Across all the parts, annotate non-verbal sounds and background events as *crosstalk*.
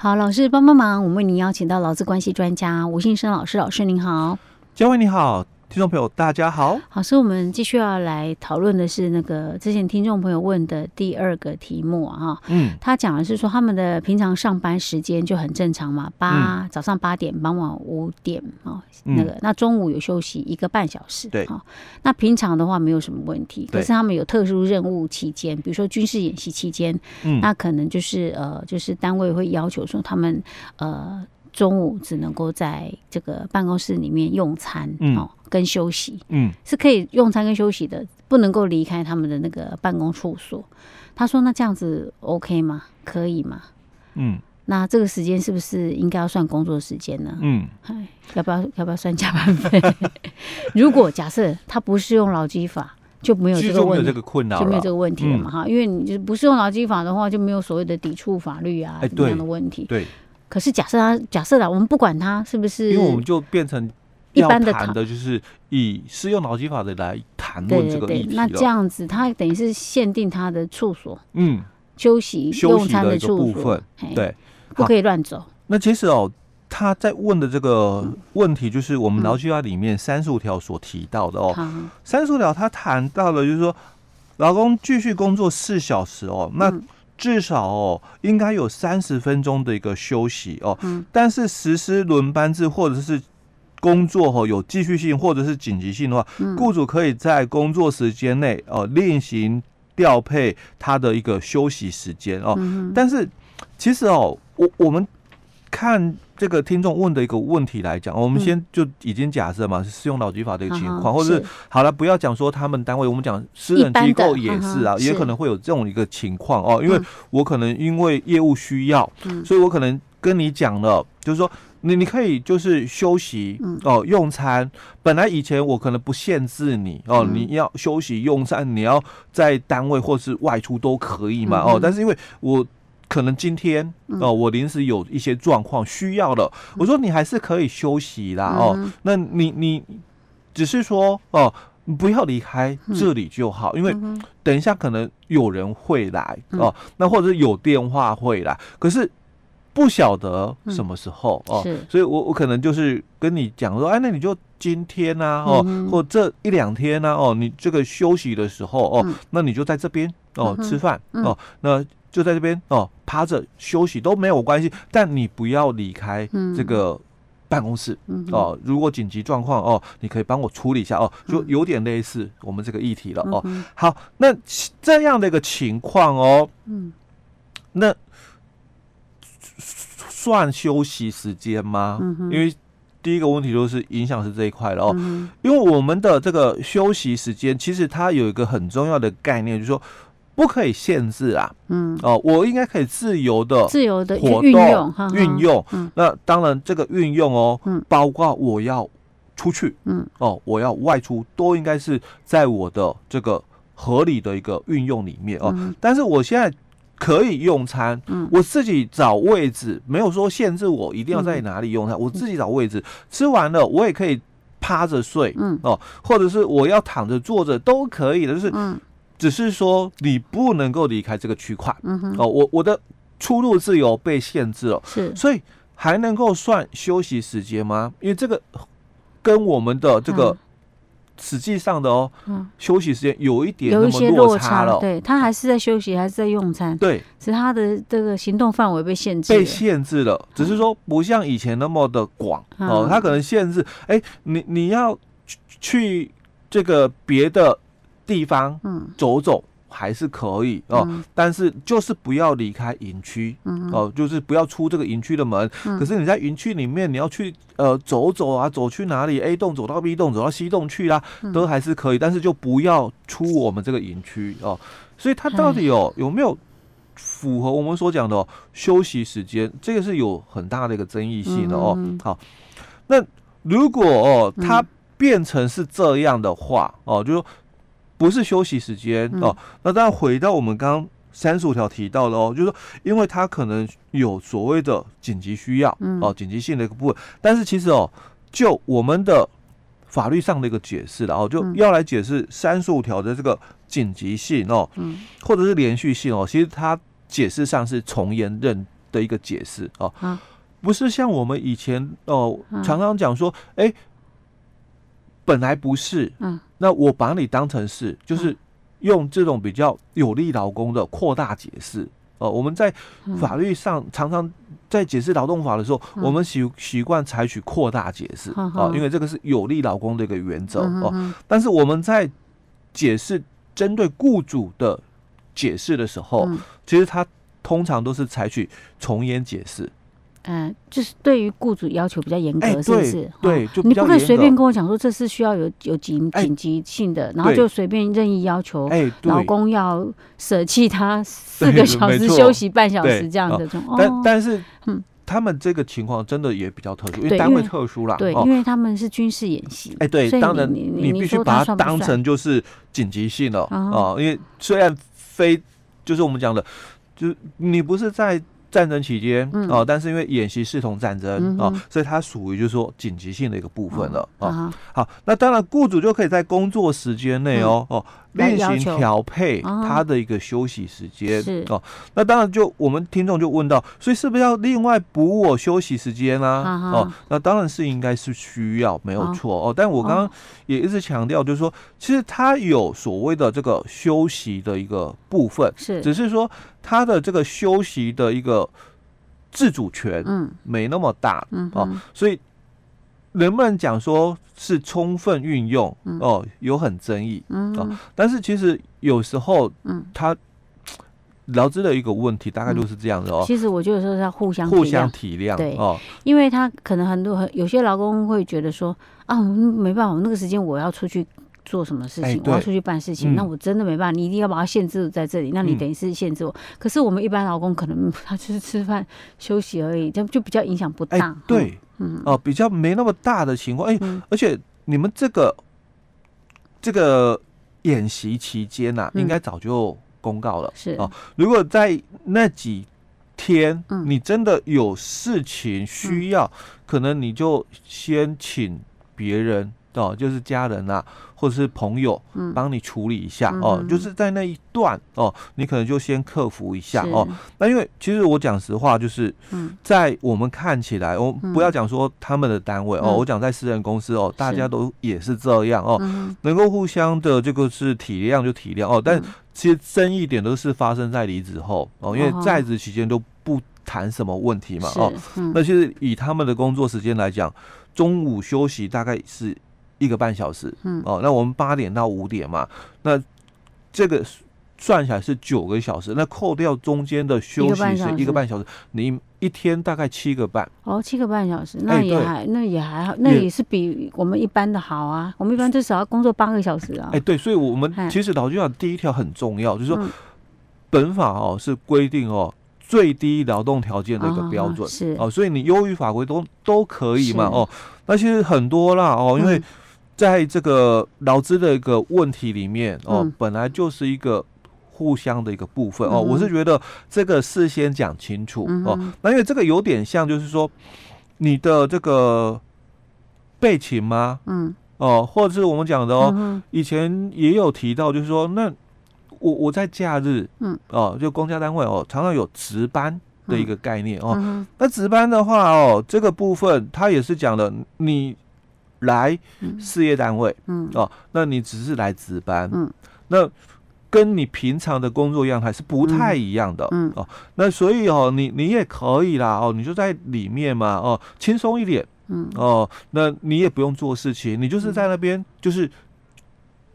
好，老师帮帮忙，我们为您邀请到劳资关系专家吴信生老师，老师您好，嘉惠你好。听众朋友，大家好。好，所以我们继续要来讨论的是那个之前听众朋友问的第二个题目啊。嗯，他讲的是说他们的平常上班时间就很正常嘛，八、嗯、早上八点，傍晚五点啊，那个、嗯、那中午有休息一个半小时。对，那平常的话没有什么问题。可是他们有特殊任务期间，比如说军事演习期间，嗯，那可能就是呃，就是单位会要求说他们呃。中午只能够在这个办公室里面用餐，嗯、哦，跟休息，嗯，是可以用餐跟休息的，不能够离开他们的那个办公处所。他说：“那这样子 OK 吗？可以吗？嗯，那这个时间是不是应该要算工作时间呢？嗯，要不要要不要算加班费？*laughs* 如果假设他不是用劳基法，就没有这个问题，就没有这个问题了嘛？哈、嗯，因为你就是不是用劳基法的话，就没有所谓的抵触法律啊这样的问题。对。”可是假设他假设啦，我们不管他是不是，因为我们就变成一般的谈的，就是以适用劳基法的来谈论这个议题。对对对，那这样子，他等于是限定他的处所，嗯，休息用餐的处所，对，不可以乱走。那其实哦，他在问的这个问题，就是我们劳基法里面三十五条所提到的哦。三十五条他谈到了，就是说，老公继续工作四小时哦，那。至少哦，应该有三十分钟的一个休息哦。嗯。但是实施轮班制或者是工作哦有继续性或者是紧急性的话，雇主可以在工作时间内哦另行调配他的一个休息时间哦。但是其实哦，我我们看。这个听众问的一个问题来讲，我们先就已经假设嘛，是适用劳基法的一个情况，或者是好了，不要讲说他们单位，我们讲私人机构也是啊，也可能会有这种一个情况哦。因为我可能因为业务需要，所以我可能跟你讲了，就是说你你可以就是休息哦，用餐。本来以前我可能不限制你哦，你要休息用餐，你要在单位或是外出都可以嘛哦。但是因为我。可能今天哦，我临时有一些状况需要了，我说你还是可以休息啦哦。那你你只是说哦，不要离开这里就好，因为等一下可能有人会来哦，那或者有电话会来，可是不晓得什么时候哦，所以我我可能就是跟你讲说，哎，那你就今天呐哦，或这一两天呐哦，你这个休息的时候哦，那你就在这边哦吃饭哦，那。就在这边哦，趴着休息都没有关系，但你不要离开这个办公室、嗯、哦。如果紧急状况哦，你可以帮我处理一下哦，就有点类似我们这个议题了哦。好，那这样的一个情况哦，嗯，那算休息时间吗？因为第一个问题就是影响是这一块了哦，因为我们的这个休息时间其实它有一个很重要的概念，就是说。不可以限制啊，嗯。哦，我应该可以自由的、自由的活动运用，运用。那当然，这个运用哦，包括我要出去，嗯。哦，我要外出，都应该是在我的这个合理的一个运用里面哦。但是我现在可以用餐，嗯，我自己找位置，没有说限制我一定要在哪里用餐，我自己找位置，吃完了我也可以趴着睡，嗯。哦，或者是我要躺着坐着都可以的，就是嗯。只是说你不能够离开这个区块，嗯哼，哦，我我的出入自由被限制了，是，所以还能够算休息时间吗？因为这个跟我们的这个实际上的哦，嗯，休息时间有一点那么落差了，对，他还是在休息，还是在用餐，对，是他的这个行动范围被限制，被限制了，只是说不像以前那么的广哦，他可能限制，哎，你你要去这个别的。地方，嗯，走走还是可以哦，嗯、但是就是不要离开营区，嗯，哦，就是不要出这个营区的门。嗯、可是你在营区里面，你要去呃走走啊，走去哪里？A 栋走到 B 栋，走到 C 栋去啦，嗯、都还是可以，但是就不要出我们这个营区哦。所以它到底有有没有符合我们所讲的、哦、休息时间？这个是有很大的一个争议性的哦。嗯、好，那如果哦它变成是这样的话哦，就说。不是休息时间哦，那当然回到我们刚刚三十五条提到的哦，就是说，因为他可能有所谓的紧急需要哦，紧急性的一个部分，但是其实哦，就我们的法律上的一个解释了哦，就要来解释三十五条的这个紧急性哦，或者是连续性哦，其实它解释上是从严认的一个解释哦，不是像我们以前哦常常讲说，哎，本来不是，嗯，那我把你当成是，就是用这种比较有利劳工的扩大解释。哦。我们在法律上常常在解释劳动法的时候，我们习习惯采取扩大解释。哦，因为这个是有利劳工的一个原则。哦。但是我们在解释针对雇主的解释的时候，其实他。通常都是采取从严解释，嗯，就是对于雇主要求比较严格，是不是？对，就你不可以随便跟我讲说这是需要有有紧紧急性的，然后就随便任意要求，哎，老公要舍弃他四个小时休息半小时这样的这种。但但是，嗯，他们这个情况真的也比较特殊，因为单位特殊啦，对，因为他们是军事演习，哎，对，当然你必须把它当成就是紧急性的啊，因为虽然非就是我们讲的。就你不是在战争期间哦，但是因为演习视同战争哦，所以它属于就是说紧急性的一个部分了哦。好，那当然雇主就可以在工作时间内哦哦。另行调配他的一个休息时间哦，那当然就我们听众就问到，所以是不是要另外补我休息时间啊？哦，那当然是应该是需要，没有错哦。但我刚刚也一直强调，就是说，其实他有所谓的这个休息的一个部分，是，只是说他的这个休息的一个自主权，嗯，没那么大，嗯，哦，所以。能不能讲说是充分运用？哦，有很争议。嗯，哦，但是其实有时候，嗯，他劳资的一个问题大概就是这样的哦。其实我觉得说是要互相互相体谅，对哦，因为他可能很多很有些劳工会觉得说啊，没办法，那个时间我要出去做什么事情，我要出去办事情，那我真的没办法，你一定要把它限制在这里，那你等于是限制我。可是我们一般劳工可能他就是吃饭休息而已，就就比较影响不大。对。嗯哦，比较没那么大的情况，哎、欸，嗯、而且你们这个这个演习期间呐、应该早就公告了，是哦。如果在那几天，嗯、你真的有事情需要，嗯、可能你就先请别人。哦，就是家人啊，或者是朋友，嗯，帮你处理一下、嗯、哦。就是在那一段哦，你可能就先克服一下哦。那因为其实我讲实话，就是在我们看起来，我不要讲说他们的单位、嗯、哦，我讲在私人公司哦，大家都也是这样哦，是能够互相的这个是体谅就体谅哦。但其实争议点都是发生在离职后哦，因为在职期间都不谈什么问题嘛哦。嗯、那其实以他们的工作时间来讲，中午休息大概是。一个半小时，嗯，哦，那我们八点到五点嘛，那这个算起来是九个小时，那扣掉中间的休息是一个半小时，你一天大概七个半。哦，七个半小时，那也还，那也还好，那也是比我们一般的好啊。我们一般至少要工作八个小时啊。哎，对，所以我们其实劳基法第一条很重要，就是说本法哦是规定哦最低劳动条件的一个标准，是哦，所以你优于法规都都可以嘛，哦，那其实很多啦，哦，因为。在这个劳资的一个问题里面哦，嗯、本来就是一个互相的一个部分哦。嗯、我是觉得这个事先讲清楚、嗯、哦。那因为这个有点像，就是说你的这个备勤吗？嗯。哦，或者是我们讲的哦，嗯、以前也有提到，就是说，那我我在假日，嗯，哦，就公家单位哦，常常有值班的一个概念、嗯、哦。嗯、那值班的话哦，这个部分它也是讲的你。来事业单位，嗯，哦，那你只是来值班，嗯，那跟你平常的工作样态是不太一样的，嗯，哦，那所以哦，你你也可以啦，哦，你就在里面嘛，哦，轻松一点，嗯，哦，那你也不用做事情，你就是在那边就是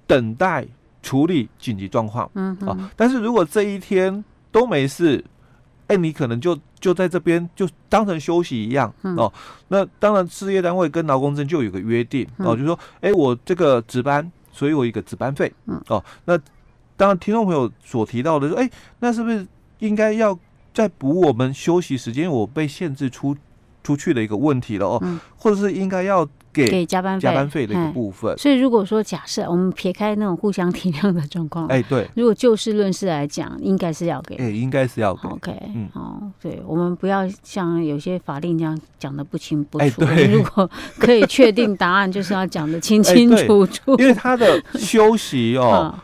等待处理紧急状况，嗯，啊，但是如果这一天都没事。哎，你可能就就在这边就当成休息一样、嗯、哦。那当然，事业单位跟劳工证就有个约定、嗯、哦，就是说，哎，我这个值班，所以我一个值班费。嗯哦，那当然，听众朋友所提到的说，哎，那是不是应该要再补我们休息时间？我被限制出出去的一个问题了哦，嗯、或者是应该要。给给加班费，加班费的一个部分。所以如果说假设我们撇开那种互相体谅的状况，哎，对，如果就事论事来讲，应该是要给，哎，应该是要给。OK，嗯，好，对，我们不要像有些法令这样讲的不清不楚。对，如果可以确定答案，就是要讲的清清楚楚。因为他的 *laughs* 休息哦，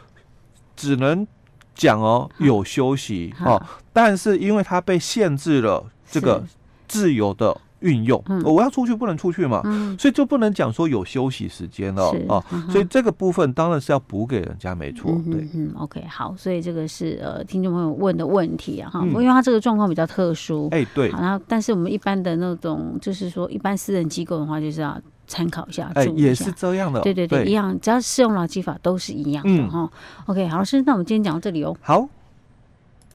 只能讲哦有休息哦，但是因为他被限制了。这个自由的运用，我要出去不能出去嘛，所以就不能讲说有休息时间了啊，所以这个部分当然是要补给人家没错，对，嗯，OK，好，所以这个是呃听众朋友问的问题啊哈，因为他这个状况比较特殊，哎对，然后但是我们一般的那种就是说一般私人机构的话就是要参考一下，哎也是这样的，对对对，一样，只要适用劳基法都是一样的哈，OK，好，老师，那我们今天讲到这里哦，好。